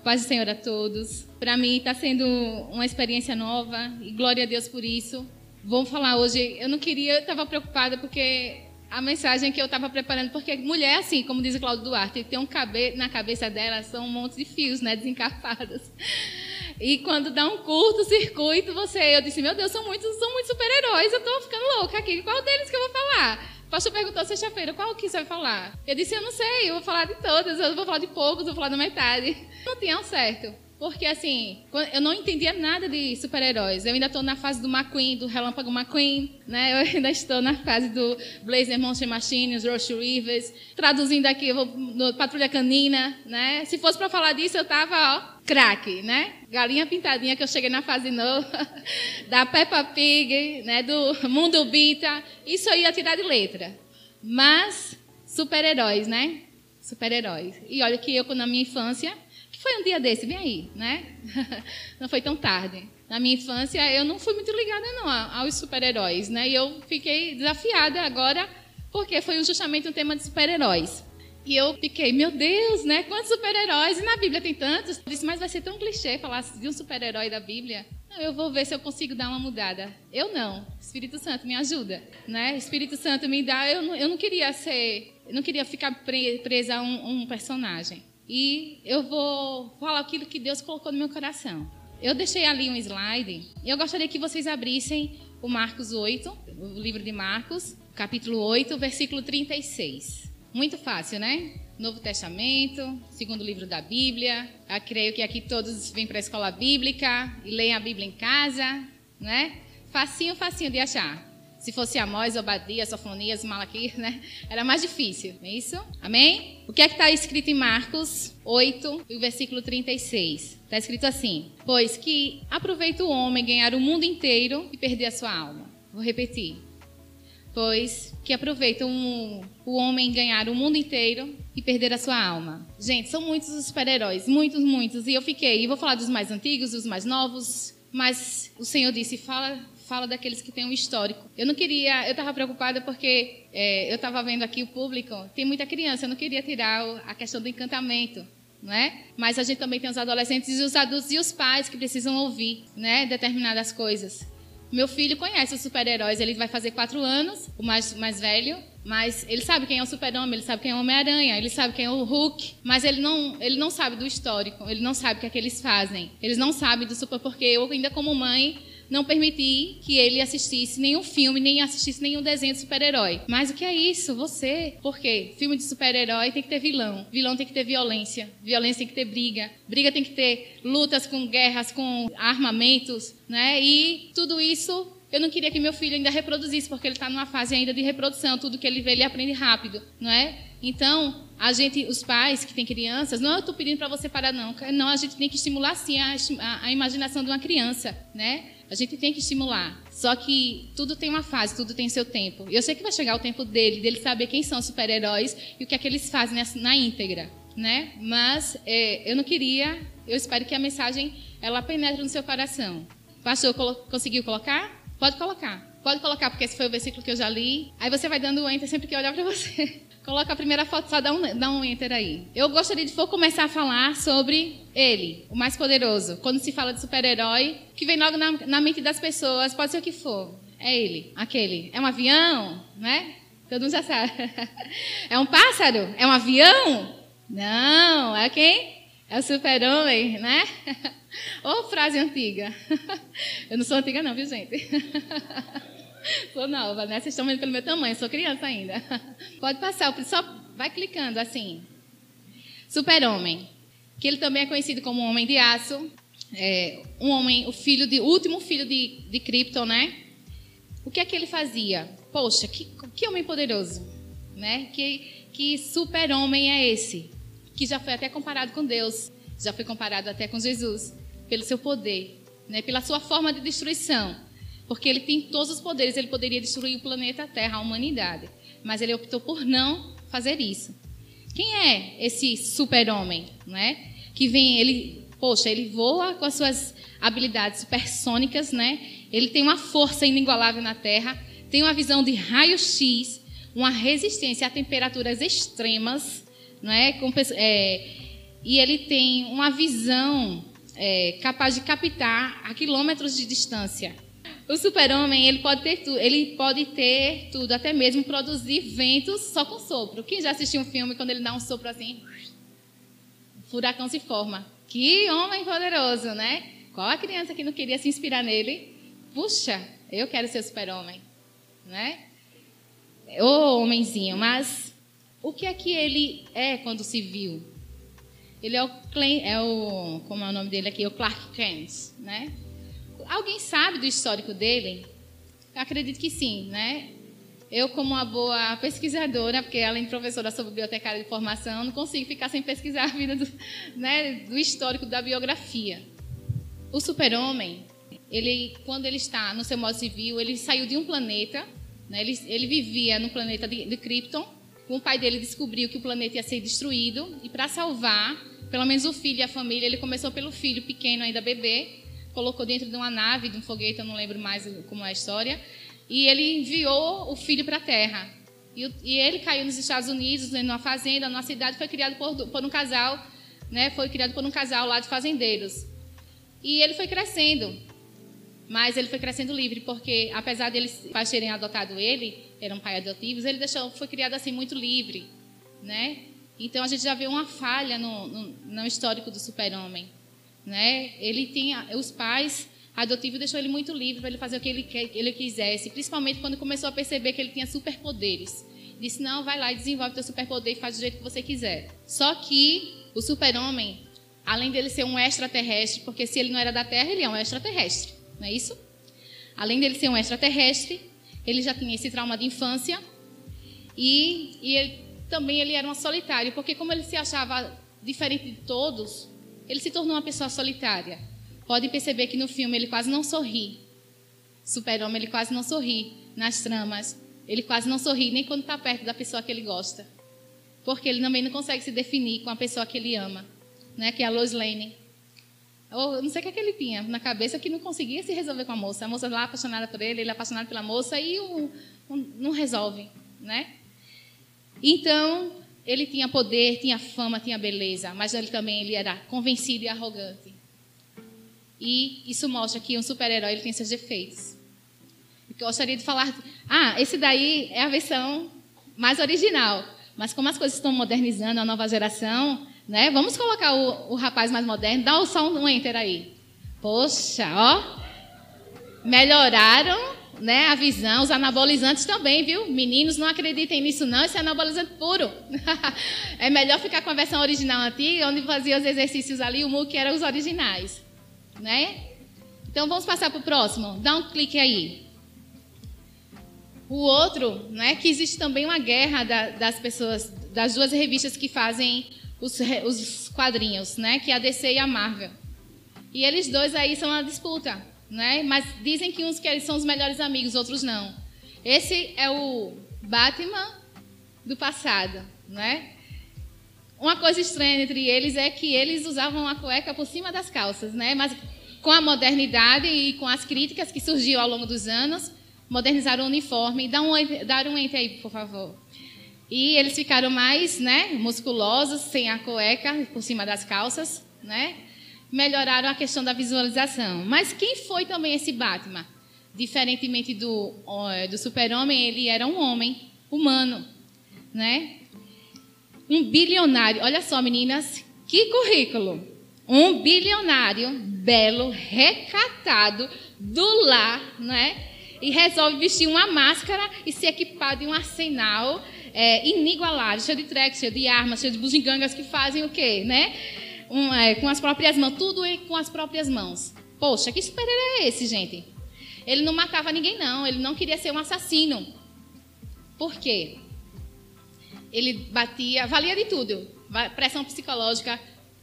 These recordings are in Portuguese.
paz do Senhor a todos. Para mim está sendo uma experiência nova e glória a Deus por isso. Vou falar hoje, eu não queria, eu estava preocupada porque a mensagem que eu estava preparando, porque mulher, assim, como diz o Claudio Duarte, tem um cabe na cabeça dela são um monte de fios, né, desencapados. E quando dá um curto-circuito, você, eu disse, meu Deus, são muitos, são muitos super-heróis, eu estou ficando louca aqui. Qual deles que eu vou falar? O pastor perguntou sexta-feira, qual que você vai falar? Eu disse, eu não sei, eu vou falar de todas, eu vou falar de poucos, eu vou falar da metade. Não tinha um certo. Porque, assim, eu não entendia nada de super-heróis. Eu ainda estou na fase do McQueen, do Relâmpago McQueen, né? Eu ainda estou na fase do Blazer Monster Machine, os Rush Rivers. Traduzindo aqui, eu vou no Patrulha Canina, né? Se fosse para falar disso, eu tava, ó, craque, né? Galinha pintadinha, que eu cheguei na fase nova, da Peppa Pig, né? Do Mundo Bita. Isso eu ia tirar de letra. Mas, super-heróis, né? Super-heróis. E olha que eu, na minha infância foi um dia desse, vem aí, né? Não foi tão tarde. Na minha infância, eu não fui muito ligada não aos super-heróis, né? E eu fiquei desafiada agora, porque foi justamente um tema de super-heróis. E eu fiquei, meu Deus, né? Quantos super-heróis? E na Bíblia tem tantos. Eu disse, mas vai ser tão clichê falar de um super-herói da Bíblia. Não, eu vou ver se eu consigo dar uma mudada. Eu não. Espírito Santo me ajuda, né? Espírito Santo me dá. Eu não, eu não queria ser, eu não queria ficar presa a um, um personagem e eu vou falar aquilo que Deus colocou no meu coração. Eu deixei ali um slide e eu gostaria que vocês abrissem o Marcos 8, o livro de Marcos, capítulo 8, versículo 36. Muito fácil, né? Novo Testamento, segundo livro da Bíblia. Eu creio que aqui todos vêm para a escola bíblica e leem a Bíblia em casa, né? Facinho, facinho de achar. Se fosse Amós, Obadias, Sofonias, Malaquias, né? Era mais difícil, não é isso? Amém? O que é que está escrito em Marcos 8, versículo 36? Está escrito assim: Pois que aproveita o homem ganhar o mundo inteiro e perder a sua alma. Vou repetir. Pois que aproveita um, o homem ganhar o mundo inteiro e perder a sua alma. Gente, são muitos os super-heróis, muitos, muitos. E eu fiquei, e vou falar dos mais antigos, dos mais novos, mas o Senhor disse: fala fala daqueles que têm um histórico. Eu não queria, eu estava preocupada porque é, eu estava vendo aqui o público, tem muita criança, eu não queria tirar a questão do encantamento. Não é? Mas a gente também tem os adolescentes e os adultos e os pais que precisam ouvir né, determinadas coisas. Meu filho conhece os super-heróis, ele vai fazer quatro anos, o mais, mais velho, mas ele sabe quem é o super-homem, ele sabe quem é o Homem-Aranha, ele sabe quem é o Hulk, mas ele não, ele não sabe do histórico, ele não sabe o que é que eles fazem, eles não sabem do super, porque eu ainda como mãe não permitir que ele assistisse nenhum filme, nem assistisse nenhum desenho de super-herói. Mas o que é isso? Você. Por quê? Filme de super-herói tem que ter vilão. Vilão tem que ter violência. Violência tem que ter briga. Briga tem que ter lutas com guerras, com armamentos, né? E tudo isso eu não queria que meu filho ainda reproduzisse, porque ele está numa fase ainda de reprodução. Tudo que ele vê, ele aprende rápido, não é? Então, a gente, os pais que têm crianças, não eu estou pedindo para você parar, não. Não, a gente tem que estimular, sim, a, a imaginação de uma criança, né? A gente tem que estimular. Só que tudo tem uma fase, tudo tem seu tempo. Eu sei que vai chegar o tempo dele, dele saber quem são os super-heróis e o que é que eles fazem na, íntegra, né? Mas é, eu não queria. Eu espero que a mensagem ela penetre no seu coração. Pastor, colo conseguiu colocar? Pode colocar. Pode colocar, porque esse foi o versículo que eu já li. Aí você vai dando o enter sempre que olhar para você. Coloca a primeira foto, só dá um, dá um enter aí. Eu gostaria de for começar a falar sobre ele, o mais poderoso. Quando se fala de super-herói, que vem logo na, na mente das pessoas, pode ser o que for. É ele, aquele. É um avião, né? Todo mundo já sabe. É um pássaro? É um avião? Não, é quem? É o super-homem, né? Ou frase antiga. Eu não sou antiga não, viu, gente? Sou nova, né? Vocês estão vendo pelo meu tamanho, sou criança ainda. Pode passar, só vai clicando assim. Super-homem, que ele também é conhecido como homem de aço, é, um homem, o filho de, último filho de, de Krypton, né? O que é que ele fazia? Poxa, que, que homem poderoso, né? Que, que super-homem é esse? Que já foi até comparado com Deus, já foi comparado até com Jesus, pelo seu poder, né? Pela sua forma de destruição porque ele tem todos os poderes, ele poderia destruir o planeta Terra, a humanidade, mas ele optou por não fazer isso. Quem é esse super-homem, né? Que vem, ele, poxa, ele voa com as suas habilidades supersônicas, né? Ele tem uma força inigualável na Terra, tem uma visão de raio-x, uma resistência a temperaturas extremas, não é? Com, é e ele tem uma visão é, capaz de captar a quilômetros de distância. O super-homem ele pode ter tudo, ele pode ter tudo, até mesmo produzir ventos só com sopro. Quem já assistiu um filme quando ele dá um sopro assim, o furacão se forma. Que homem poderoso, né? Qual a criança que não queria se inspirar nele? Puxa, eu quero ser super-homem, né? Ô homenzinho, mas o que é que ele é quando se viu? Ele é o, é o como é o nome dele aqui, o Clark Kent, né? Alguém sabe do histórico dele? Acredito que sim, né? Eu, como uma boa pesquisadora, porque além de professora, sou bibliotecária de formação, não consigo ficar sem pesquisar a vida do, né, do histórico da biografia. O super-homem, ele, quando ele está no seu modo civil, ele saiu de um planeta, né, ele, ele vivia no planeta de, de Krypton, o pai dele descobriu que o planeta ia ser destruído, e para salvar, pelo menos o filho e a família, ele começou pelo filho pequeno, ainda bebê, colocou dentro de uma nave, de um foguete, eu não lembro mais como é a história, e ele enviou o filho para a Terra. E, e, ele caiu nos Estados Unidos, numa fazenda, numa cidade, foi criado por, por um casal, né? Foi criado por um casal lá de fazendeiros. E ele foi crescendo, mas ele foi crescendo livre, porque apesar deles pais terem adotado ele, eram pais adotivos, ele deixou, foi criado assim muito livre, né? Então a gente já vê uma falha no, no, no histórico do super-homem né? Ele tinha os pais adotivos deixou ele muito livre para ele fazer o que ele, ele quisesse, principalmente quando começou a perceber que ele tinha superpoderes. Disse: "Não, vai lá e desenvolve teu superpoder e faz do jeito que você quiser". Só que o super-homem, além dele ser um extraterrestre, porque se ele não era da Terra, ele é um extraterrestre, não é isso? Além dele ser um extraterrestre, ele já tinha esse trauma de infância e, e ele, também ele era um solitário, porque como ele se achava diferente de todos, ele se tornou uma pessoa solitária. Pode perceber que no filme ele quase não sorri. Super-homem, ele quase não sorri nas tramas. Ele quase não sorri nem quando está perto da pessoa que ele gosta. Porque ele também não consegue se definir com a pessoa que ele ama, né? que é a Lois Lane. Ou não sei o que, é que ele tinha na cabeça que não conseguia se resolver com a moça. A moça lá apaixonada por ele, ele apaixonado pela moça e o, não resolve, né? Então, ele tinha poder, tinha fama, tinha beleza, mas ele também ele era convencido e arrogante. E isso mostra que um super-herói tem seus defeitos. Eu gostaria de falar, ah, esse daí é a versão mais original, mas como as coisas estão modernizando a nova geração, né? Vamos colocar o, o rapaz mais moderno, dá só um enter aí. Poxa, ó, melhoraram né, a visão, os anabolizantes também, viu? Meninos, não acreditem nisso não, esse é anabolizante puro. é melhor ficar com a versão original antiga, onde fazia os exercícios ali, o MOOC eram os originais, né? Então vamos passar para o próximo. Dá um clique aí. O outro, né, que existe também uma guerra da, das pessoas, das duas revistas que fazem os, os quadrinhos, né, que é a DC e a Marvel. E eles dois aí são uma disputa né? Mas dizem que uns que são os melhores amigos, outros não. Esse é o Batman do passado, né? Uma coisa estranha entre eles é que eles usavam a cueca por cima das calças, né? Mas com a modernidade e com as críticas que surgiu ao longo dos anos, modernizaram o uniforme. Dá um, dá um enter aí, por favor. E eles ficaram mais, né, musculosos, sem a cueca por cima das calças, né? Melhoraram a questão da visualização. Mas quem foi também esse Batman? Diferentemente do, do super-homem, ele era um homem humano, né? Um bilionário. Olha só, meninas, que currículo. Um bilionário, belo, recatado, do lar, né? E resolve vestir uma máscara e se equipar de um arsenal é, inigualável, cheio de tracks, cheio de armas, cheio de bugigangas que fazem o quê, né? Um, é, com as próprias mãos, tudo com as próprias mãos. Poxa, que super-herói é esse, gente? Ele não matava ninguém, não. Ele não queria ser um assassino. Por quê? Ele batia, valia de tudo. Pressão psicológica,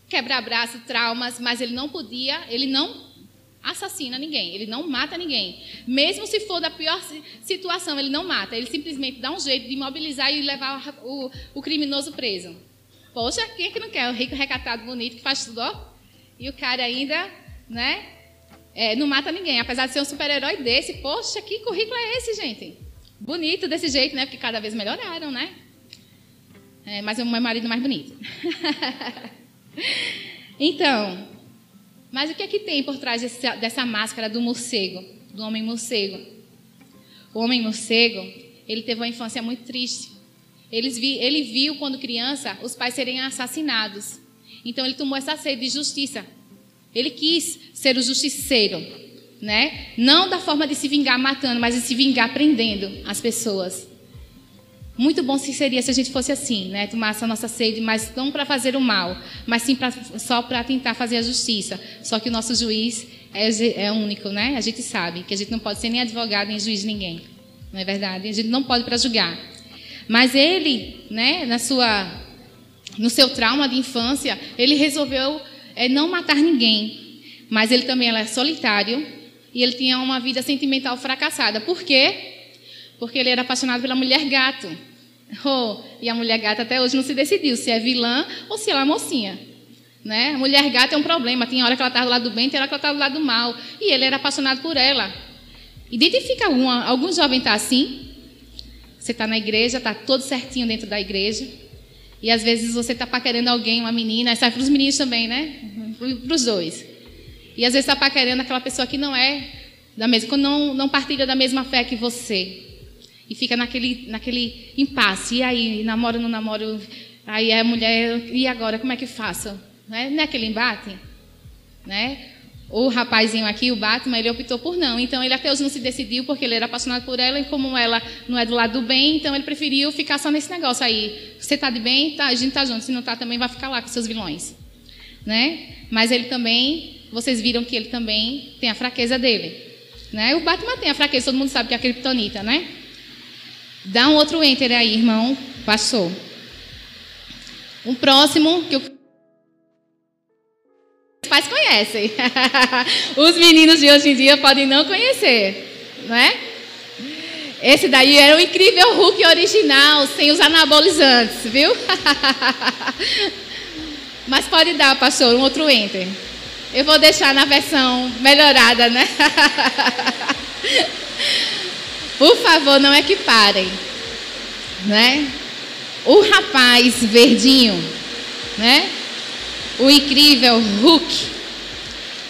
quebrar braço, traumas, mas ele não podia, ele não assassina ninguém, ele não mata ninguém. Mesmo se for da pior situação, ele não mata, ele simplesmente dá um jeito de imobilizar e levar o, o criminoso preso. Poxa, quem é que não quer? O rico, recatado, bonito, que faz tudo, ó. E o cara ainda, né? É, não mata ninguém. Apesar de ser um super-herói desse, poxa, que currículo é esse, gente? Bonito desse jeito, né? Porque cada vez melhoraram, né? É, mas é o meu marido mais bonito. Então, mas o que é que tem por trás desse, dessa máscara do morcego, do homem morcego? O homem morcego, ele teve uma infância muito triste. Vi, ele viu, quando criança, os pais serem assassinados. Então, ele tomou essa sede de justiça. Ele quis ser o justiceiro, né? Não da forma de se vingar matando, mas de se vingar prendendo as pessoas. Muito bom se seria se a gente fosse assim, né? Tomasse a nossa sede, mas não para fazer o mal, mas sim pra, só para tentar fazer a justiça. Só que o nosso juiz é, é único, né? A gente sabe que a gente não pode ser nem advogado nem juiz de ninguém, não é verdade? A gente não pode para julgar. Mas ele, né? Na sua, no seu trauma de infância, ele resolveu é, não matar ninguém, mas ele também era solitário e ele tinha uma vida sentimental fracassada. Por quê? Porque ele era apaixonado pela mulher gato. Oh, e a mulher gata até hoje não se decidiu se é vilã ou se ela é mocinha. Né? Mulher gata é um problema. Tem hora que ela está do lado do bem, tem hora que ela está do lado do mal. E ele era apaixonado por ela. Identifica alguma, algum jovem está assim? Você está na igreja, está todo certinho dentro da igreja. E às vezes você está paquerando alguém, uma menina, sai para os meninos também, né? Para os dois. E às vezes está paquerando aquela pessoa que não é da mesma, não, não partilha da mesma fé que você. E fica naquele, naquele impasse. E aí, namoro, não namoro? Aí a mulher, e agora, como é que faço? Né? Não é aquele embate? Né? O rapazinho aqui, o Batman, ele optou por não. Então, ele até hoje não se decidiu, porque ele era apaixonado por ela, e como ela não é do lado do bem, então ele preferiu ficar só nesse negócio aí. Você está de bem, tá, a gente está junto. Se não está, também vai ficar lá com seus vilões. Né? Mas ele também, vocês viram que ele também tem a fraqueza dele. Né? O Batman tem a fraqueza, todo mundo sabe que é a criptonita, né? Dá um outro enter aí, irmão. Passou. Um próximo que os pais conhecem. Os meninos de hoje em dia podem não conhecer, não é? Esse daí era o incrível Hulk original, sem os anabolizantes, viu? Mas pode dar, pastor, um outro enter. Eu vou deixar na versão melhorada, né? Por favor, não equiparem. Né? O rapaz verdinho, né? O incrível Hulk,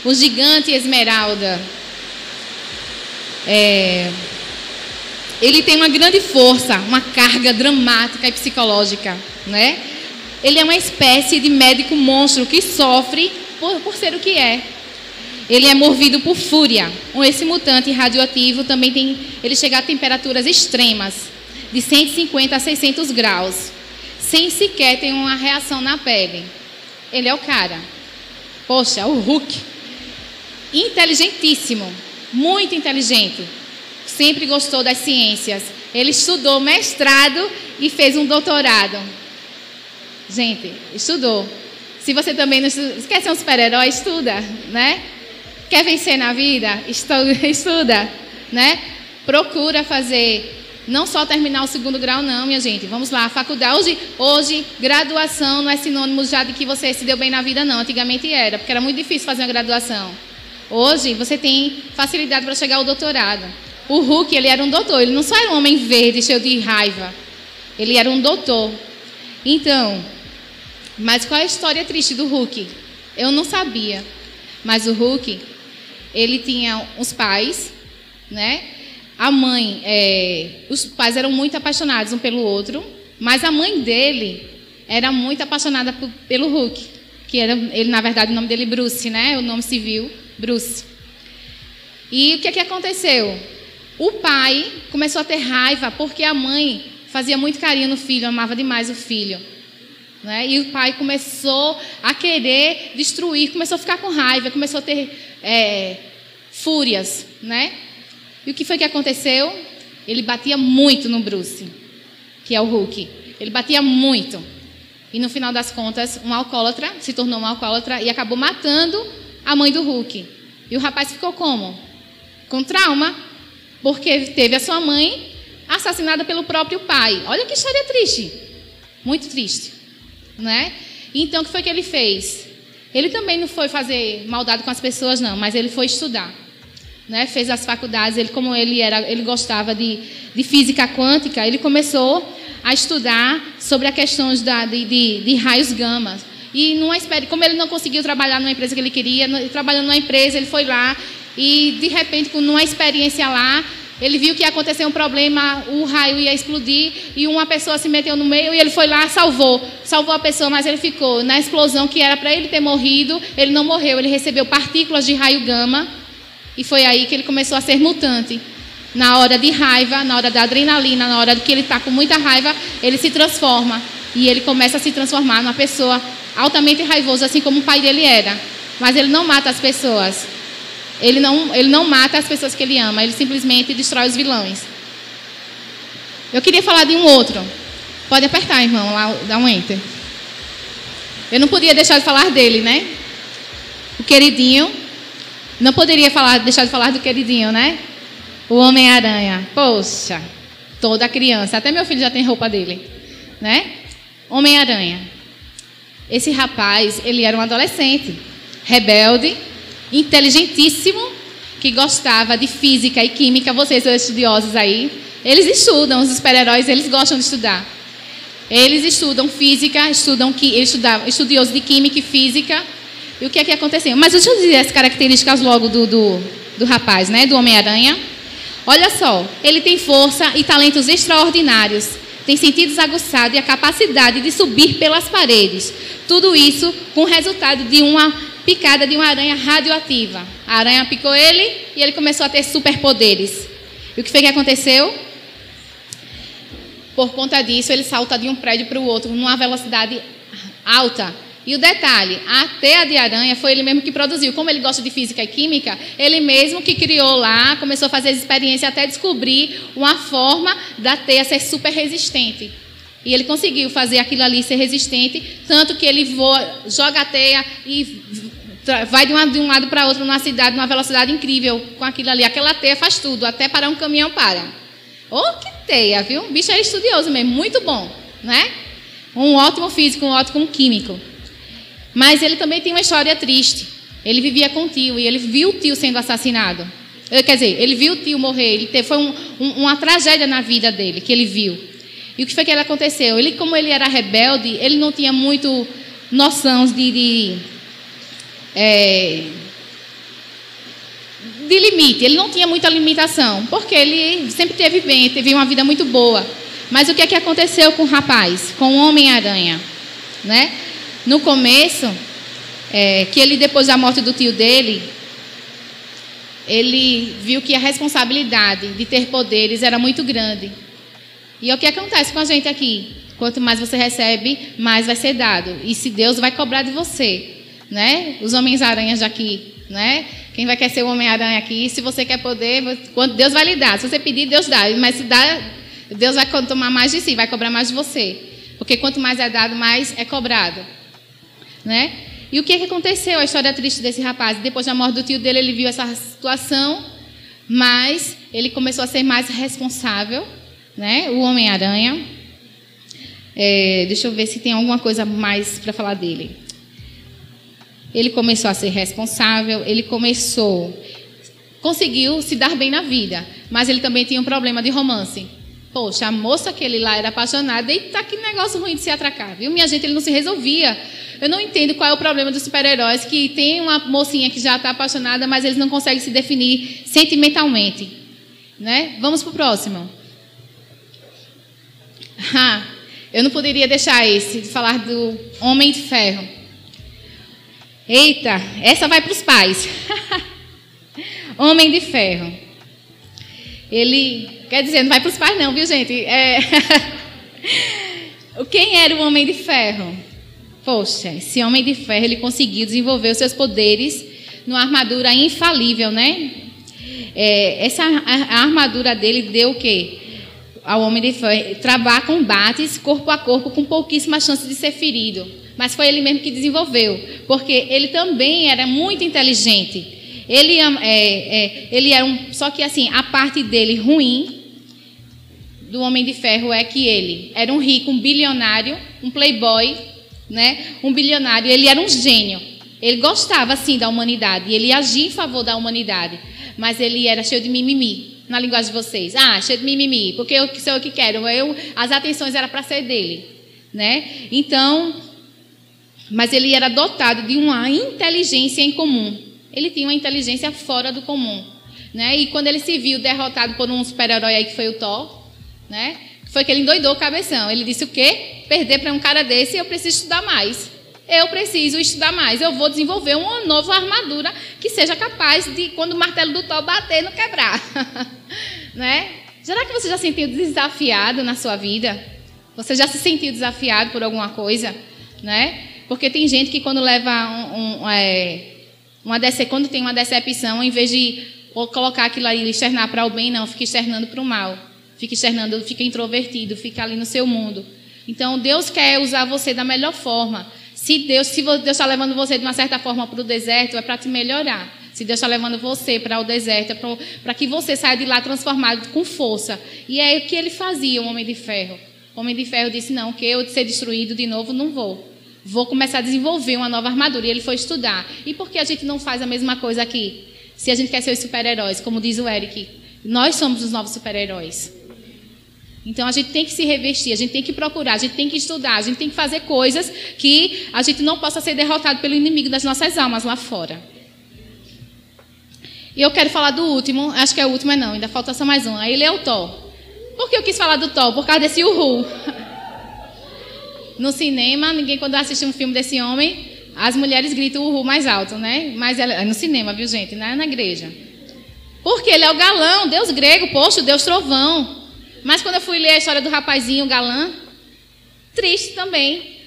o gigante Esmeralda. É, ele tem uma grande força, uma carga dramática e psicológica, né? Ele é uma espécie de médico monstro que sofre por, por ser o que é. Ele é movido por fúria. Esse mutante radioativo também tem, ele chega a temperaturas extremas, de 150 a 600 graus, sem sequer ter uma reação na pele. Ele é o cara. Poxa, o Hulk. Inteligentíssimo, muito inteligente. Sempre gostou das ciências. Ele estudou mestrado e fez um doutorado. Gente, estudou. Se você também não quer ser um super-herói, estuda, né? Quer vencer na vida? Estuda, né? Procura fazer. Não só terminar o segundo grau, não, minha gente. Vamos lá, faculdade. Hoje, hoje, graduação não é sinônimo já de que você se deu bem na vida, não. Antigamente era, porque era muito difícil fazer uma graduação. Hoje, você tem facilidade para chegar ao doutorado. O Hulk, ele era um doutor. Ele não só era um homem verde, cheio de raiva. Ele era um doutor. Então, mas qual é a história triste do Hulk? Eu não sabia. Mas o Hulk, ele tinha os pais, né? A mãe, é, os pais eram muito apaixonados um pelo outro, mas a mãe dele era muito apaixonada por, pelo Hulk, que era ele na verdade o nome dele Bruce, né? O nome civil Bruce. E o que, que aconteceu? O pai começou a ter raiva porque a mãe fazia muito carinho no filho, amava demais o filho. Né? E o pai começou a querer destruir, começou a ficar com raiva, começou a ter é, fúrias. Né? E o que foi que aconteceu? Ele batia muito no Bruce, que é o Hulk. Ele batia muito. E no final das contas, um alcoólatra se tornou um alcoólatra e acabou matando a mãe do Hulk. E o rapaz ficou como? Com trauma, porque teve a sua mãe assassinada pelo próprio pai. Olha que história triste. Muito triste né? Então, o que foi que ele fez? Ele também não foi fazer maldade com as pessoas, não, mas ele foi estudar. Né? Fez as faculdades, ele, como ele, era, ele gostava de, de física quântica, ele começou a estudar sobre as questões da, de, de, de raios gama, E numa, como ele não conseguiu trabalhar numa empresa que ele queria, trabalhando numa empresa, ele foi lá e de repente, com uma experiência lá, ele viu que ia acontecer um problema, o raio ia explodir e uma pessoa se meteu no meio e ele foi lá, salvou. Salvou a pessoa, mas ele ficou na explosão que era para ele ter morrido, ele não morreu, ele recebeu partículas de raio gama e foi aí que ele começou a ser mutante. Na hora de raiva, na hora da adrenalina, na hora que ele está com muita raiva, ele se transforma e ele começa a se transformar numa pessoa altamente raivosa, assim como o pai dele era. Mas ele não mata as pessoas. Ele não, ele não mata as pessoas que ele ama, ele simplesmente destrói os vilões. Eu queria falar de um outro. Pode apertar, irmão, lá, dá um enter. Eu não podia deixar de falar dele, né? O queridinho. Não poderia falar, deixar de falar do queridinho, né? O Homem-Aranha. Poxa, toda criança, até meu filho já tem roupa dele, né? Homem-Aranha. Esse rapaz, ele era um adolescente, rebelde, inteligentíssimo, que gostava de física e química. Vocês são estudiosos aí. Eles estudam, os super-heróis, eles gostam de estudar. Eles estudam física, estudam que estudiosos de química e física. E o que é que aconteceu? Mas deixa eu dizer as características logo do, do, do rapaz, né? Do Homem-Aranha. Olha só, ele tem força e talentos extraordinários. Tem sentidos aguçados e a capacidade de subir pelas paredes. Tudo isso com o resultado de uma picada de uma aranha radioativa. A aranha picou ele e ele começou a ter superpoderes. E o que foi que aconteceu? Por conta disso, ele salta de um prédio para o outro numa velocidade alta. E o detalhe, a teia de aranha foi ele mesmo que produziu. Como ele gosta de física e química, ele mesmo que criou lá, começou a fazer as experiências até descobrir uma forma da teia ser super resistente. E ele conseguiu fazer aquilo ali ser resistente, tanto que ele voa, joga a teia e vai de, uma, de um lado para outro numa cidade numa velocidade incrível com aquilo ali. Aquela teia faz tudo, até parar um caminhão para. Oh, que teia, viu? O bicho é estudioso mesmo, muito bom, né? Um ótimo físico, um ótimo químico. Mas ele também tem uma história triste. Ele vivia com o tio e ele viu o tio sendo assassinado. Quer dizer, ele viu o tio morrer. Ele teve, foi um, um, uma tragédia na vida dele que ele viu. E o que foi que ele aconteceu? Ele, como ele era rebelde, ele não tinha muito noção de, de é, de limite. Ele não tinha muita limitação, porque ele sempre teve bem, teve uma vida muito boa. Mas o que é que aconteceu com o rapaz, com o Homem-Aranha? Né? No começo, é, que ele, depois da morte do tio dele, ele viu que a responsabilidade de ter poderes era muito grande. E é o que acontece com a gente aqui? Quanto mais você recebe, mais vai ser dado. E se Deus vai cobrar de você né? Os homens-aranhas aqui, né? Quem vai querer ser o homem-aranha aqui? Se você quer poder, Deus vai lhe dar. Se você pedir, Deus dá. Mas se dá, Deus vai tomar mais de si, vai cobrar mais de você. Porque quanto mais é dado, mais é cobrado. Né? E o que, é que aconteceu? A história triste desse rapaz. Depois da morte do tio dele, ele viu essa situação, mas ele começou a ser mais responsável, né? O Homem-Aranha. É, deixa eu ver se tem alguma coisa mais para falar dele. Ele começou a ser responsável, ele começou. Conseguiu se dar bem na vida, mas ele também tinha um problema de romance. Poxa, a moça que ele lá era apaixonada, e tá que negócio ruim de se atracar, viu? Minha gente, ele não se resolvia. Eu não entendo qual é o problema dos super-heróis, que tem uma mocinha que já está apaixonada, mas eles não conseguem se definir sentimentalmente. Né? Vamos para o próximo. Ah, eu não poderia deixar esse, de falar do Homem de Ferro. Eita, essa vai para os pais. Homem de ferro. Ele, quer dizer, não vai para os pais não, viu gente? É... Quem era o Homem de Ferro? Poxa, esse Homem de Ferro, ele conseguiu desenvolver os seus poderes numa armadura infalível, né? É, essa a, armadura dele deu o quê? Ao Homem de Ferro, travar combates corpo a corpo com pouquíssimas chances de ser ferido mas foi ele mesmo que desenvolveu, porque ele também era muito inteligente. Ele, é, é, ele era um, só que assim a parte dele ruim do Homem de Ferro é que ele era um rico, um bilionário, um playboy, né? Um bilionário. Ele era um gênio. Ele gostava assim da humanidade. Ele agia em favor da humanidade, mas ele era cheio de mimimi na linguagem de vocês. Ah, cheio de mimimi, porque eu sou eu que quero. Eu, as atenções eram para ser dele, né? Então mas ele era dotado de uma inteligência em comum. Ele tinha uma inteligência fora do comum. Né? E quando ele se viu derrotado por um super-herói aí que foi o Thor, né? foi que ele endoidou o cabeção. Ele disse o quê? Perder para um cara desse, eu preciso estudar mais. Eu preciso estudar mais. Eu vou desenvolver uma nova armadura que seja capaz de, quando o martelo do Thor bater, não quebrar. né? Será que você já se sentiu desafiado na sua vida? Você já se sentiu desafiado por alguma coisa? Né? Porque tem gente que quando leva um, um, é, uma quando tem uma decepção, em vez de colocar aquilo ali, externar para o bem, não, fica externando para o mal. Fica externando, fica introvertido, fica ali no seu mundo. Então Deus quer usar você da melhor forma. Se Deus, se Deus está levando você de uma certa forma para o deserto, é para te melhorar. Se Deus está levando você para o deserto, é para que você saia de lá transformado com força. E é o que ele fazia, o homem de ferro. O homem de ferro disse: Não, que eu de ser destruído de novo não vou. Vou começar a desenvolver uma nova armadura. E ele foi estudar. E por que a gente não faz a mesma coisa aqui? Se a gente quer ser os super-heróis, como diz o Eric, nós somos os novos super-heróis. Então a gente tem que se revestir, a gente tem que procurar, a gente tem que estudar, a gente tem que fazer coisas que a gente não possa ser derrotado pelo inimigo das nossas almas lá fora. E eu quero falar do último, acho que é o último, é não, ainda falta só mais um. Ele é o Thor. Por que eu quis falar do Thor? Por causa desse Uhul. No cinema, ninguém quando assiste um filme desse homem, as mulheres gritam Uhul mais alto, né? Mas é no cinema, viu gente? Não é na igreja. Porque ele é o galão, Deus grego, poxa, Deus trovão. Mas quando eu fui ler a história do rapazinho, galã, triste também.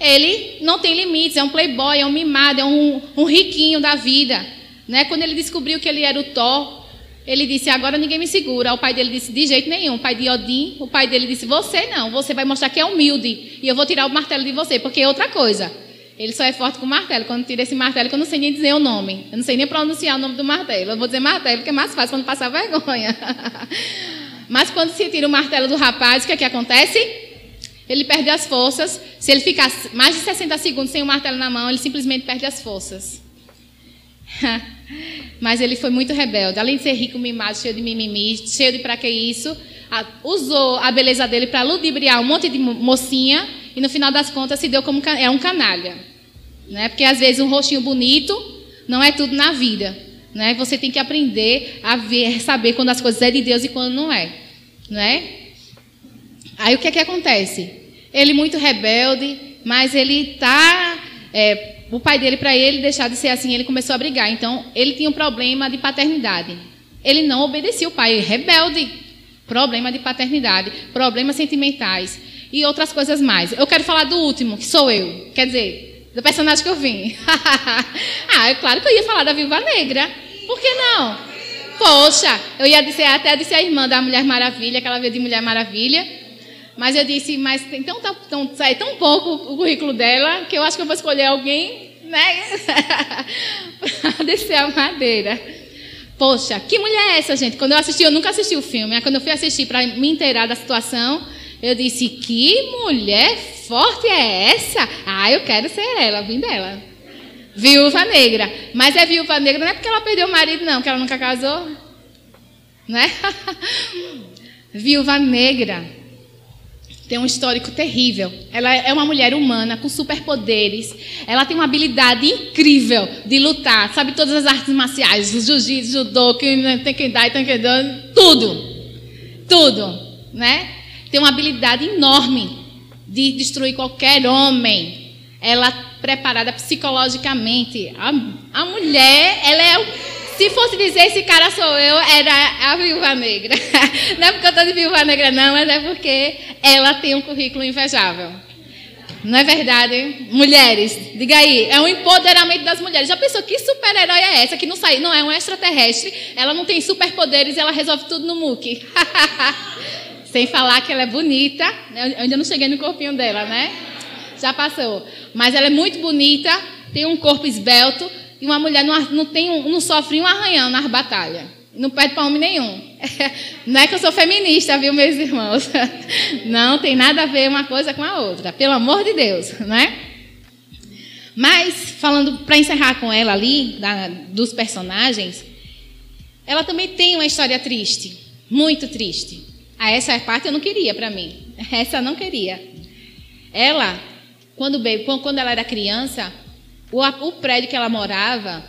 Ele não tem limites, é um playboy, é um mimado, é um, um riquinho da vida. Né? Quando ele descobriu que ele era o Thor, ele disse: Agora ninguém me segura. O pai dele disse: De jeito nenhum. O pai de Odin, o pai dele disse: Você não, você vai mostrar que é humilde. E eu vou tirar o martelo de você, porque é outra coisa. Ele só é forte com martelo. Quando tira esse martelo, que eu não sei nem dizer o nome. Eu não sei nem pronunciar o nome do martelo. Eu vou dizer martelo, porque é mais fácil quando passar vergonha. Mas quando se tira o martelo do rapaz, o que é que acontece? Ele perde as forças. Se ele ficar mais de 60 segundos sem o martelo na mão, ele simplesmente perde as forças. Mas ele foi muito rebelde. Além de ser rico, mimado, cheio de mimimi, cheio de para que isso, usou a beleza dele para ludibriar um monte de mocinha e no final das contas se deu como é um canalha. Né? Porque às vezes um rostinho bonito não é tudo na vida. Né? Você tem que aprender a ver, saber quando as coisas é de Deus e quando não é. Não é? Aí o que é que acontece? Ele muito rebelde, mas ele está é, o pai dele, para ele deixar de ser assim, ele começou a brigar. Então, ele tinha um problema de paternidade. Ele não obedecia o pai, rebelde. Problema de paternidade, problemas sentimentais e outras coisas mais. Eu quero falar do último, que sou eu. Quer dizer, do personagem que eu vim. ah, é claro que eu ia falar da Viúva Negra. Por que não? Poxa, eu ia dizer até dizer a irmã da Mulher Maravilha, que ela veio de Mulher Maravilha. Mas eu disse, mas então tá, tão, é tão pouco o currículo dela que eu acho que eu vou escolher alguém, né? descer a madeira. Poxa, que mulher é essa, gente? Quando eu assisti, eu nunca assisti o filme. Quando eu fui assistir para me inteirar da situação, eu disse, que mulher forte é essa? Ah, eu quero ser ela, vim dela. Viúva negra. Mas é viúva negra não é porque ela perdeu o marido, não, que ela nunca casou. Né? viúva negra tem um histórico terrível. Ela é uma mulher humana com superpoderes. Ela tem uma habilidade incrível de lutar. Sabe todas as artes marciais, jiu-jitsu, judô, que dar, tudo. Tudo, né? Tem uma habilidade enorme de destruir qualquer homem. Ela preparada psicologicamente. A, a mulher, ela é se fosse dizer esse cara sou eu, era a viúva negra. Não é porque eu estou de viúva negra, não, mas é porque ela tem um currículo invejável. Não é verdade? Mulheres, diga aí, é um empoderamento das mulheres. Já pensou que super-herói é essa? Que não sai, não é um extraterrestre, ela não tem superpoderes e ela resolve tudo no muque. Sem falar que ela é bonita. Eu ainda não cheguei no corpinho dela, né? Já passou. Mas ela é muito bonita, tem um corpo esbelto, e uma mulher não, não, tem um, não sofre um arranhão nas batalhas. Não perde para homem nenhum. Não é que eu sou feminista, viu, meus irmãos? Não tem nada a ver uma coisa com a outra. Pelo amor de Deus, né? Mas, falando para encerrar com ela ali, da, dos personagens, ela também tem uma história triste. Muito triste. Ah, essa parte eu não queria para mim. Essa eu não queria. Ela quando, quando ela era criança, o, o prédio que ela morava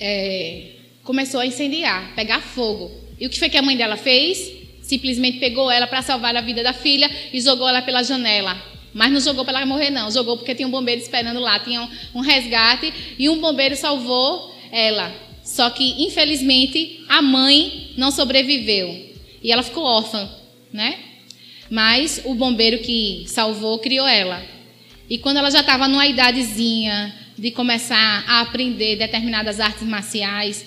é, começou a incendiar, pegar fogo. E o que foi que a mãe dela fez? Simplesmente pegou ela para salvar a vida da filha e jogou ela pela janela. Mas não jogou para ela morrer, não. Jogou porque tinha um bombeiro esperando lá. Tinha um, um resgate e um bombeiro salvou ela. Só que, infelizmente, a mãe não sobreviveu. E ela ficou órfã, né? Mas o bombeiro que salvou criou ela. E quando ela já estava numa idadezinha de começar a aprender determinadas artes marciais,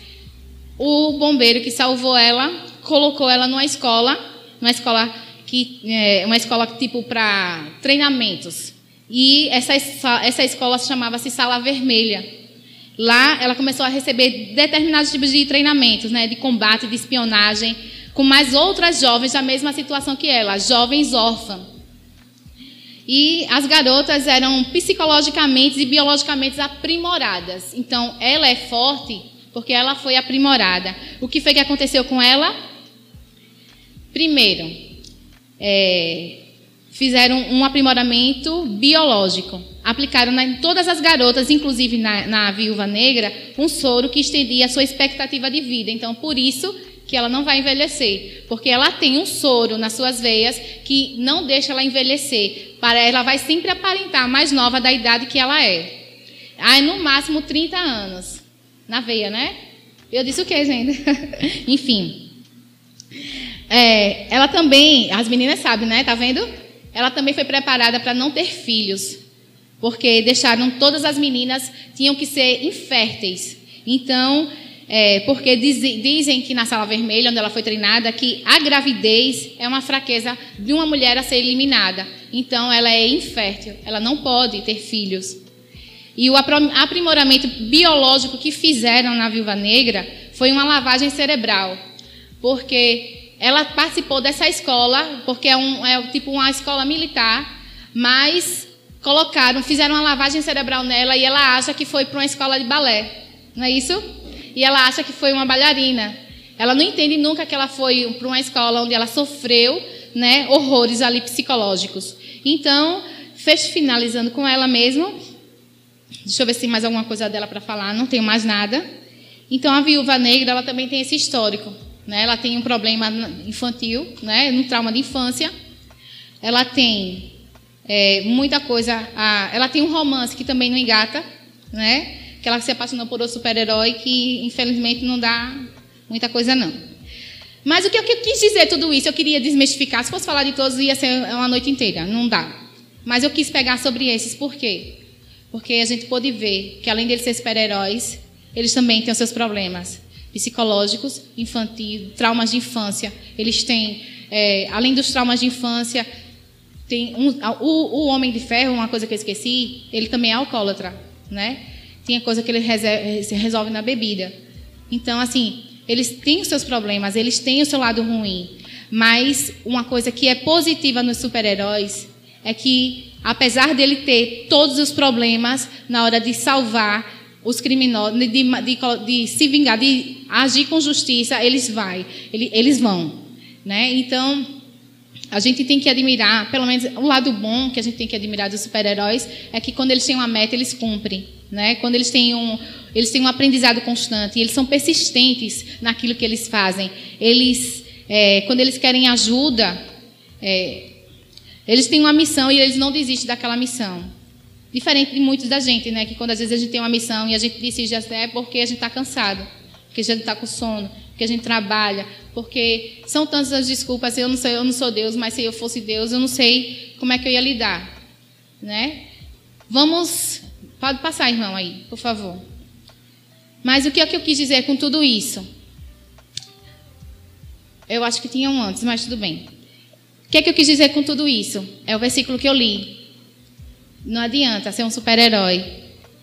o bombeiro que salvou ela colocou ela numa escola, uma escola que é, uma escola tipo para treinamentos. E essa essa escola chamava-se Sala Vermelha. Lá ela começou a receber determinados tipos de treinamentos, né, de combate, de espionagem, com mais outras jovens da mesma situação que ela, jovens órfãs. E as garotas eram psicologicamente e biologicamente aprimoradas. Então, ela é forte porque ela foi aprimorada. O que foi que aconteceu com ela? Primeiro, é, fizeram um aprimoramento biológico. Aplicaram em todas as garotas, inclusive na, na viúva negra, um soro que estendia a sua expectativa de vida. Então, por isso que ela não vai envelhecer, porque ela tem um soro nas suas veias que não deixa ela envelhecer. Para ela vai sempre aparentar mais nova da idade que ela é. Aí no máximo 30 anos na veia, né? Eu disse o quê, gente? Enfim. É, ela também, as meninas sabem, né? Tá vendo? Ela também foi preparada para não ter filhos, porque deixaram todas as meninas tinham que ser inférteis. Então, é, porque dizem, dizem que na sala vermelha, onde ela foi treinada, que a gravidez é uma fraqueza de uma mulher a ser eliminada. Então, ela é infértil, ela não pode ter filhos. E o aprimoramento biológico que fizeram na Viúva Negra foi uma lavagem cerebral, porque ela participou dessa escola, porque é, um, é tipo uma escola militar, mas colocaram, fizeram uma lavagem cerebral nela e ela acha que foi para uma escola de balé, não é isso? E ela acha que foi uma bailarina. Ela não entende nunca que ela foi para uma escola onde ela sofreu né, horrores ali psicológicos. Então, fecho finalizando com ela mesmo. Deixa eu ver se tem mais alguma coisa dela para falar. Não tenho mais nada. Então, a viúva negra ela também tem esse histórico. Né? Ela tem um problema infantil, né? um trauma de infância. Ela tem é, muita coisa. A, ela tem um romance que também não engata, né? Que ela se apaixonou por outro super-herói que, infelizmente, não dá muita coisa, não. Mas o que eu quis dizer tudo isso, eu queria desmistificar. Se fosse falar de todos, ia ser uma noite inteira. Não dá. Mas eu quis pegar sobre esses. Por quê? Porque a gente pode ver que, além deles ser super-heróis, eles também têm os seus problemas psicológicos, infantis, traumas de infância. Eles têm, é, além dos traumas de infância, tem um, o, o Homem de Ferro, uma coisa que eu esqueci, ele também é alcoólatra, né? Tinha coisa que ele se resolve na bebida. Então, assim, eles têm os seus problemas, eles têm o seu lado ruim. Mas uma coisa que é positiva nos super-heróis é que, apesar dele ter todos os problemas na hora de salvar os criminosos, de, de, de se vingar, de agir com justiça, eles, vai, eles vão. Né? Então, a gente tem que admirar, pelo menos o lado bom que a gente tem que admirar dos super-heróis é que quando eles têm uma meta, eles cumprem. Né? Quando eles têm, um, eles têm um aprendizado constante, eles são persistentes naquilo que eles fazem. Eles, é, quando eles querem ajuda, é, eles têm uma missão e eles não desistem daquela missão. Diferente de muitos da gente, né? que quando às vezes a gente tem uma missão e a gente decide até porque a gente está cansado, porque a gente está com sono, porque a gente trabalha, porque são tantas as desculpas. Eu não sei, eu não sou Deus, mas se eu fosse Deus, eu não sei como é que eu ia lidar, né? Vamos Pode passar, irmão, aí, por favor. Mas o que é que eu quis dizer com tudo isso? Eu acho que tinha um antes, mas tudo bem. O que é que eu quis dizer com tudo isso? É o versículo que eu li. Não adianta ser um super-herói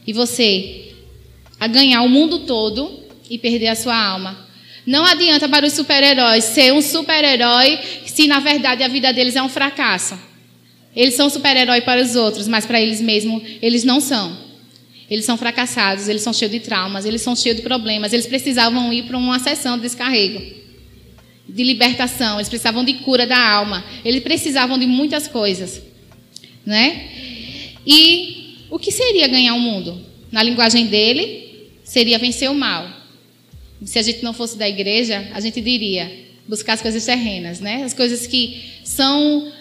e você a ganhar o mundo todo e perder a sua alma. Não adianta para os super-heróis ser um super-herói se na verdade a vida deles é um fracasso. Eles são super-herói para os outros, mas para eles mesmos eles não são. Eles são fracassados, eles são cheios de traumas, eles são cheios de problemas. Eles precisavam ir para uma sessão de descarrego, de libertação. Eles precisavam de cura da alma. Eles precisavam de muitas coisas, né? E o que seria ganhar o mundo? Na linguagem dele, seria vencer o mal. Se a gente não fosse da igreja, a gente diria buscar as coisas terrenas, né? As coisas que são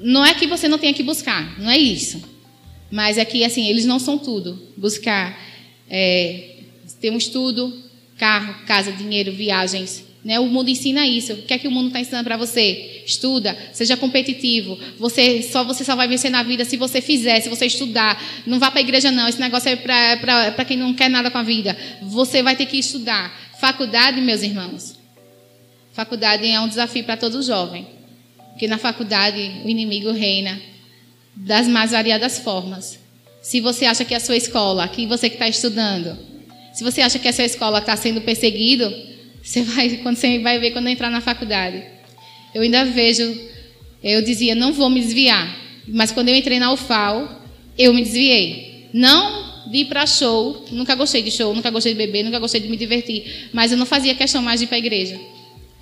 não é que você não tenha que buscar, não é isso. Mas é que assim, eles não são tudo. Buscar é, ter um estudo, carro, casa, dinheiro, viagens, né? O mundo ensina isso. O que é que o mundo está ensinando para você? Estuda, seja competitivo. Você só você só vai vencer na vida se você fizer, se você estudar. Não vá para a igreja não. Esse negócio é para quem não quer nada com a vida. Você vai ter que estudar. Faculdade, meus irmãos. Faculdade é um desafio para todo jovem, porque na faculdade o inimigo reina das mais variadas formas. Se você acha que a sua escola, que você que está estudando, se você acha que a sua escola está sendo perseguido, você vai, quando você vai ver quando entrar na faculdade. Eu ainda vejo, eu dizia, não vou me desviar. Mas quando eu entrei na UFAL, eu me desviei. Não de ir para show, nunca gostei de show, nunca gostei de beber, nunca gostei de me divertir. Mas eu não fazia questão mais de ir para a igreja.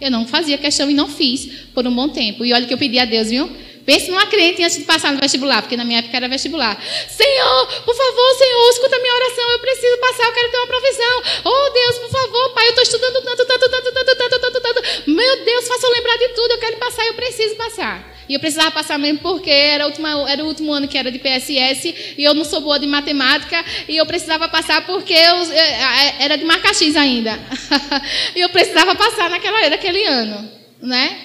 Eu não fazia questão e não fiz por um bom tempo. E olha que eu pedi a Deus, viu? Pense numa crente antes de passar no vestibular, porque na minha época era vestibular. Senhor, por favor, Senhor, escuta a minha oração, eu preciso passar, eu quero ter uma profissão. Oh, Deus, por favor, Pai, eu estou estudando tanto, tanto, tanto, tanto, tanto, tanto, tanto. Meu Deus, faça eu lembrar de tudo, eu quero passar, eu preciso passar. E eu precisava passar mesmo porque era, última, era o último ano que era de PSS e eu não sou boa de matemática e eu precisava passar porque eu, era de marca X ainda. e eu precisava passar naquela, naquele ano, né?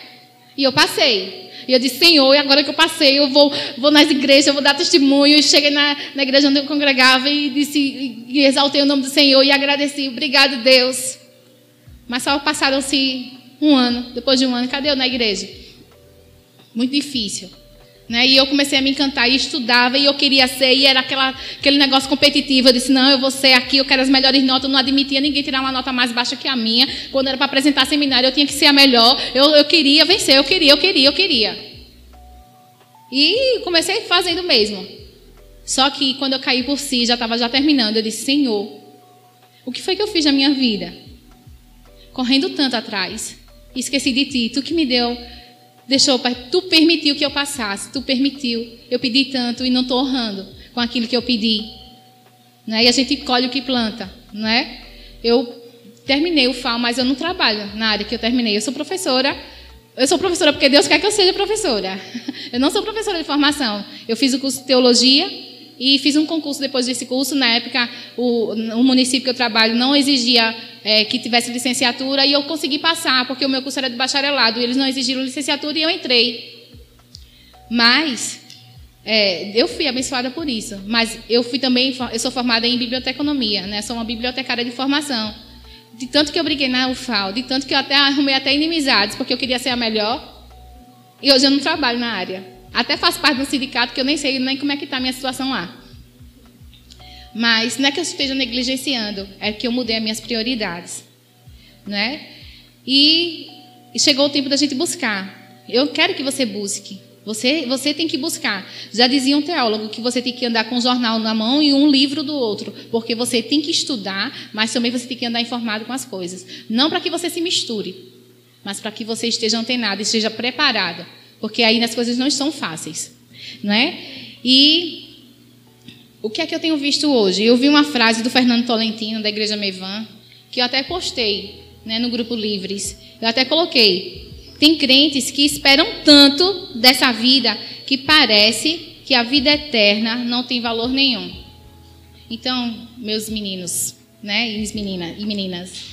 E eu passei. E eu disse, Senhor, e agora que eu passei, eu vou, vou nas igrejas, eu vou dar testemunho. E cheguei na, na igreja onde eu congregava e disse, e exaltei o nome do Senhor e agradeci. Obrigado, Deus. Mas só passaram-se um ano, depois de um ano, cadê eu na igreja? Muito difícil. Né? E eu comecei a me encantar e estudava e eu queria ser, e era aquela, aquele negócio competitivo. Eu disse: não, eu vou ser aqui, eu quero as melhores notas. Eu não admitia ninguém tirar uma nota mais baixa que a minha. Quando era para apresentar seminário, eu tinha que ser a melhor. Eu, eu queria vencer, eu queria, eu queria, eu queria. E comecei fazendo mesmo. Só que quando eu caí por si, já estava já terminando. Eu disse: Senhor, o que foi que eu fiz na minha vida? Correndo tanto atrás, esqueci de ti, tu que me deu deixou, Pai, tu permitiu que eu passasse, tu permitiu. Eu pedi tanto e não estou honrando com aquilo que eu pedi. Né? E a gente colhe o que planta, né? Eu terminei o FAO, mas eu não trabalho na área que eu terminei. Eu sou professora. Eu sou professora porque Deus quer que eu seja professora. Eu não sou professora de formação. Eu fiz o curso de teologia e fiz um concurso depois desse curso. Na época, o, o município que eu trabalho não exigia é, que tivesse licenciatura e eu consegui passar, porque o meu curso era de bacharelado e eles não exigiram licenciatura e eu entrei. Mas é, eu fui abençoada por isso. Mas eu fui também, eu sou formada em biblioteconomia, né? Sou uma bibliotecária de formação. De tanto que eu briguei na UFAL, de tanto que eu até arrumei até inimizades, porque eu queria ser a melhor. E hoje eu não trabalho na área. Até faço parte do sindicato que eu nem sei nem como é que está a minha situação lá. Mas não é que eu esteja negligenciando, é que eu mudei as minhas prioridades. Né? E chegou o tempo da gente buscar. Eu quero que você busque. Você, você tem que buscar. Já dizia um teólogo que você tem que andar com um jornal na mão e um livro do outro, porque você tem que estudar, mas também você tem que andar informado com as coisas. Não para que você se misture, mas para que você esteja antenado, esteja preparado porque aí as coisas não são fáceis, não é? E o que é que eu tenho visto hoje? Eu vi uma frase do Fernando Tolentino da Igreja Mevan que eu até postei, né, no grupo Livres. Eu até coloquei. Tem crentes que esperam tanto dessa vida que parece que a vida eterna não tem valor nenhum. Então, meus meninos, né, e meninas, e meninas,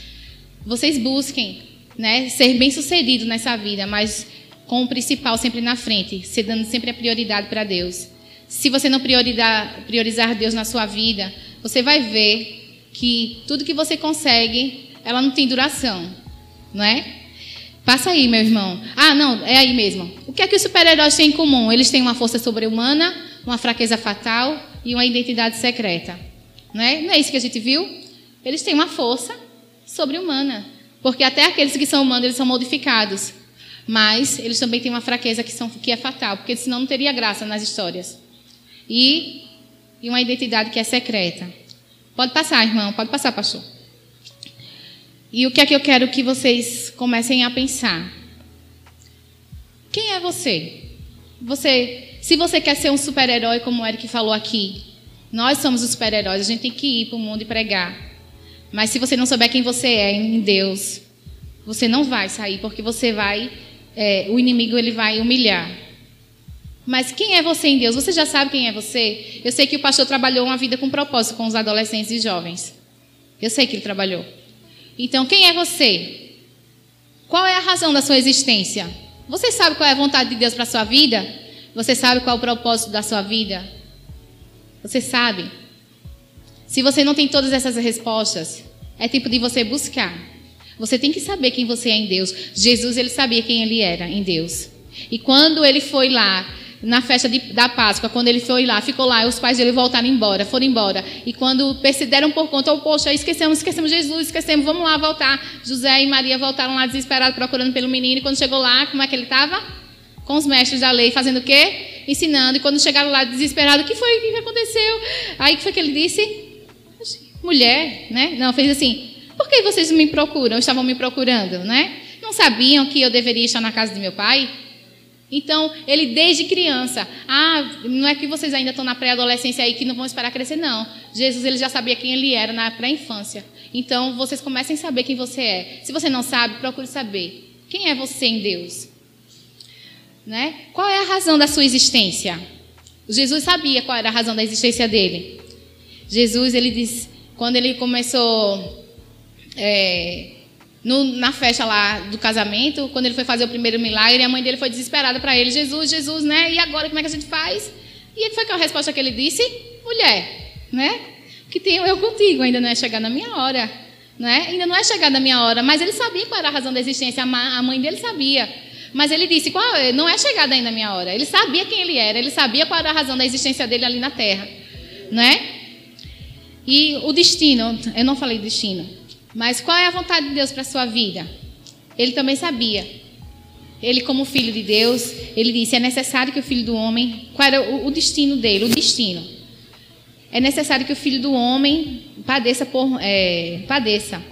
vocês busquem, né, ser bem-sucedidos nessa vida, mas com o principal sempre na frente, se dando sempre a prioridade para Deus. Se você não priorizar, priorizar Deus na sua vida, você vai ver que tudo que você consegue, ela não tem duração, não é? Passa aí, meu irmão. Ah, não, é aí mesmo. O que é que os super-heróis têm em comum? Eles têm uma força sobre-humana, uma fraqueza fatal e uma identidade secreta. Não é? Não é isso que a gente viu? Eles têm uma força sobre-humana. Porque até aqueles que são humanos, eles são modificados. Mas eles também têm uma fraqueza que, são, que é fatal, porque senão não teria graça nas histórias. E, e uma identidade que é secreta. Pode passar, irmão, pode passar, pastor. E o que é que eu quero que vocês comecem a pensar? Quem é você? Você Se você quer ser um super-herói, como o Eric falou aqui, nós somos os super-heróis, a gente tem que ir para o mundo e pregar. Mas se você não souber quem você é em Deus, você não vai sair, porque você vai, é, o inimigo ele vai humilhar. Mas quem é você em Deus? Você já sabe quem é você? Eu sei que o pastor trabalhou uma vida com propósito com os adolescentes e jovens. Eu sei que ele trabalhou. Então, quem é você? Qual é a razão da sua existência? Você sabe qual é a vontade de Deus para a sua vida? Você sabe qual é o propósito da sua vida? Você sabe? Se você não tem todas essas respostas, é tempo de você buscar. Você tem que saber quem você é em Deus. Jesus, ele sabia quem ele era em Deus. E quando ele foi lá na festa de, da Páscoa, quando ele foi lá, ficou lá, os pais dele voltaram embora, foram embora. E quando perceberam por conta, oh, poxa, esquecemos, esquecemos Jesus, esquecemos, vamos lá voltar. José e Maria voltaram lá desesperados, procurando pelo menino. E quando chegou lá, como é que ele estava? Com os mestres da lei, fazendo o quê? Ensinando. E quando chegaram lá desesperado, o que foi? O que aconteceu? Aí o que foi que ele disse? Mulher, né? Não, fez assim. Por que vocês me procuram? Estavam me procurando, né? Não sabiam que eu deveria estar na casa de meu pai? Então, ele desde criança, ah, não é que vocês ainda estão na pré-adolescência aí que não vão esperar crescer, não. Jesus, ele já sabia quem ele era na pré-infância. Então, vocês comecem a saber quem você é. Se você não sabe, procure saber. Quem é você em Deus? Né? Qual é a razão da sua existência? Jesus sabia qual era a razão da existência dele. Jesus, ele diz, quando ele começou é, no, na festa lá do casamento, quando ele foi fazer o primeiro milagre, a mãe dele foi desesperada para ele: Jesus, Jesus, né? E agora como é que a gente faz? E foi a resposta que ele disse: Mulher, né? Que tenho eu contigo, ainda não é chegar na minha hora. Né? Ainda não é chegar na minha hora, mas ele sabia qual era a razão da existência, a mãe dele sabia. Mas ele disse: qual, não é chegada ainda a minha hora. Ele sabia quem ele era, ele sabia qual era a razão da existência dele ali na terra. Né? E o destino, eu não falei destino, mas qual é a vontade de Deus para a sua vida? Ele também sabia. Ele, como filho de Deus, ele disse: é necessário que o filho do homem. Qual era o, destino dele? O destino. É necessário que o filho do homem padeça por. É, padeça.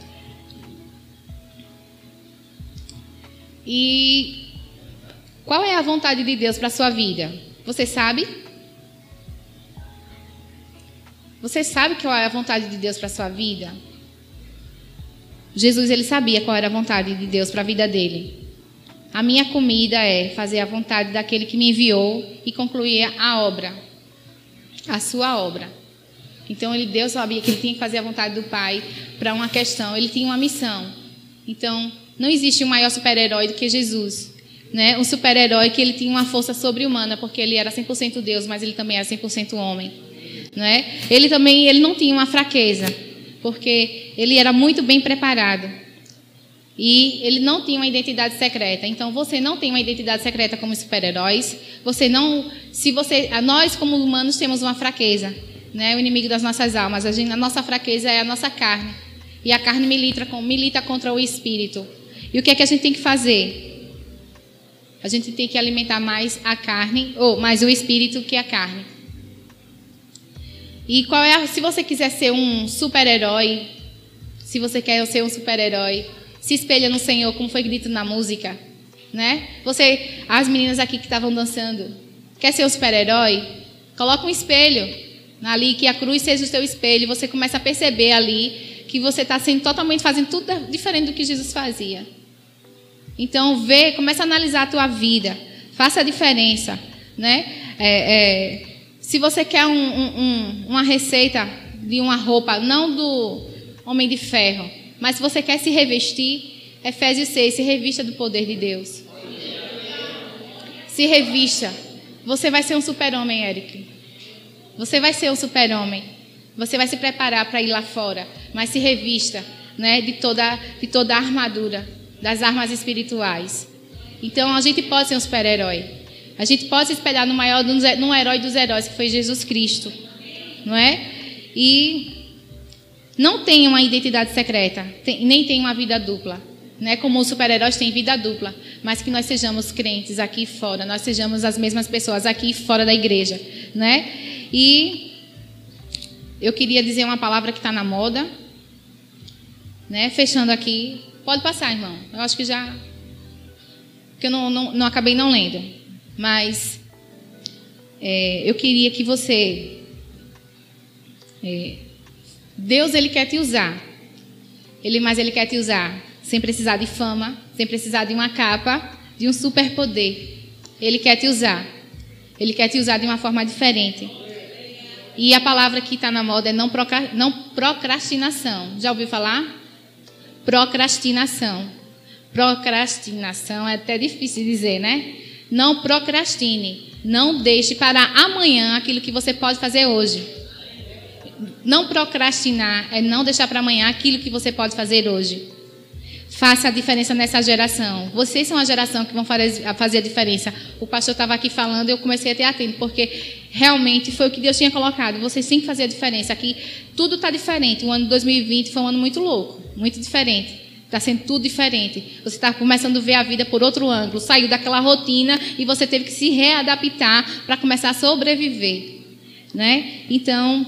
E qual é a vontade de Deus para a sua vida? Você sabe? Você sabe qual é a vontade de Deus para a sua vida? Jesus ele sabia qual era a vontade de Deus para a vida dele. A minha comida é fazer a vontade daquele que me enviou e concluir a obra, a sua obra. Então ele Deus sabia que ele tinha que fazer a vontade do Pai para uma questão. Ele tinha uma missão. Então não existe um maior super-herói do que Jesus, né? Um super-herói que ele tinha uma força sobre-humana porque ele era 100% Deus, mas ele também era 100% homem, né? Ele também ele não tinha uma fraqueza porque ele era muito bem preparado. E ele não tinha uma identidade secreta. Então você não tem uma identidade secreta como super-heróis. Você não, se você, nós como humanos temos uma fraqueza, né? O inimigo das nossas almas. A, gente, a nossa fraqueza é a nossa carne. E a carne milita, milita contra o espírito. E o que é que a gente tem que fazer? A gente tem que alimentar mais a carne, ou mais o espírito que a carne. E qual é a, se você quiser ser um super-herói, se você quer ser um super-herói, se espelha no Senhor, como foi dito na música, né? Você, as meninas aqui que estavam dançando, quer ser um super-herói? Coloca um espelho ali, que a cruz seja o seu espelho, você começa a perceber ali que você está sendo totalmente fazendo tudo diferente do que Jesus fazia. Então, vê, começa a analisar a tua vida, faça a diferença, né? É, é, se você quer um, um, uma receita de uma roupa, não do homem de ferro, mas se você quer se revestir, Efésios 6, se revista do poder de Deus. Se revista. Você vai ser um super-homem, Eric. Você vai ser um super-homem. Você vai se preparar para ir lá fora, mas se revista, né, de toda de toda a armadura, das armas espirituais. Então a gente pode ser um super-herói. A gente pode se espelhar no maior, num herói dos heróis, que foi Jesus Cristo. Não é? E não tem uma identidade secreta, nem tem uma vida dupla. Né? Como os super-heróis têm vida dupla, mas que nós sejamos crentes aqui fora, nós sejamos as mesmas pessoas aqui fora da igreja. Né? E eu queria dizer uma palavra que está na moda, né? fechando aqui. Pode passar, irmão. Eu acho que já. que eu não, não, não acabei não lendo. Mas é, eu queria que você. É, Deus ele quer te usar. Ele, mas ele quer te usar sem precisar de fama, sem precisar de uma capa, de um superpoder. Ele quer te usar. Ele quer te usar de uma forma diferente. E a palavra que está na moda é não, não procrastinação. Já ouviu falar? Procrastinação. Procrastinação é até difícil dizer, né? Não procrastine. Não deixe para amanhã aquilo que você pode fazer hoje. Não procrastinar é não deixar para amanhã aquilo que você pode fazer hoje. Faça a diferença nessa geração. Vocês são a geração que vão fazer a diferença. O pastor estava aqui falando e eu comecei a ter atento, porque realmente foi o que Deus tinha colocado. Vocês têm que fazer a diferença. Aqui tudo está diferente. O ano de 2020 foi um ano muito louco, muito diferente. Está sendo tudo diferente. Você está começando a ver a vida por outro ângulo. Saiu daquela rotina e você teve que se readaptar para começar a sobreviver. Né? Então,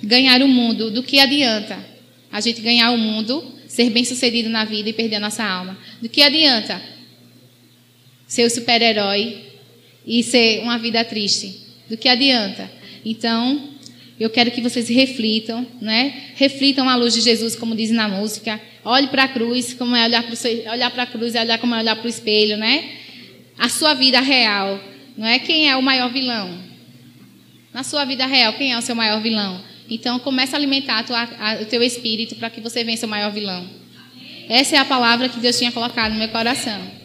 ganhar o mundo, do que adianta a gente ganhar o mundo, ser bem sucedido na vida e perder a nossa alma? Do que adianta ser o super-herói e ser uma vida triste? Do que adianta? Então, eu quero que vocês reflitam, né? Reflitam a luz de Jesus, como diz na música. Olhe para a cruz, como é olhar para olhar para a cruz, é olhar como é olhar para o espelho, né? A sua vida real, não é quem é o maior vilão. Na sua vida real, quem é o seu maior vilão? Então, comece a alimentar a tua, a, o teu espírito para que você vença o maior vilão. Essa é a palavra que Deus tinha colocado no meu coração.